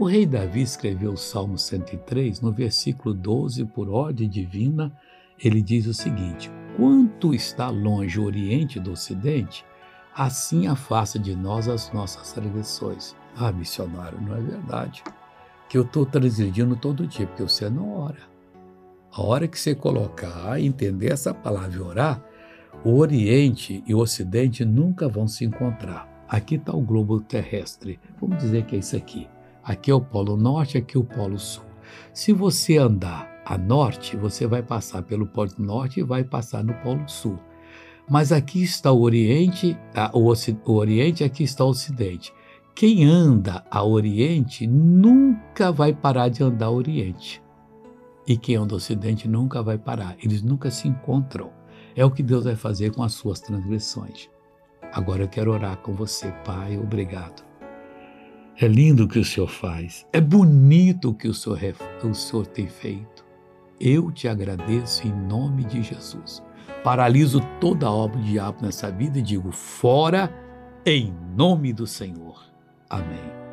O rei Davi escreveu o Salmo 103, no versículo 12, por ordem divina, ele diz o seguinte: Quanto está longe o Oriente do Ocidente, assim afasta de nós as nossas transgressões. Ah, missionário, não é verdade. Que eu estou transgredindo todo dia, porque você não ora. A hora que você colocar, entender essa palavra e orar, o Oriente e o Ocidente nunca vão se encontrar. Aqui está o globo terrestre. Vamos dizer que é isso aqui. Aqui é o Polo Norte, aqui é o Polo Sul. Se você andar a norte, você vai passar pelo Polo Norte e vai passar no Polo Sul. Mas aqui está o Oriente, o, o Oriente, aqui está o Ocidente. Quem anda a Oriente nunca vai parar de andar a Oriente. E quem anda ao Ocidente nunca vai parar. Eles nunca se encontram. É o que Deus vai fazer com as suas transgressões. Agora eu quero orar com você, Pai. Obrigado. É lindo o que o Senhor faz. É bonito o que o Senhor, o Senhor tem feito. Eu te agradeço em nome de Jesus. Paraliso toda a obra do diabo nessa vida e digo: fora em nome do Senhor. Amém.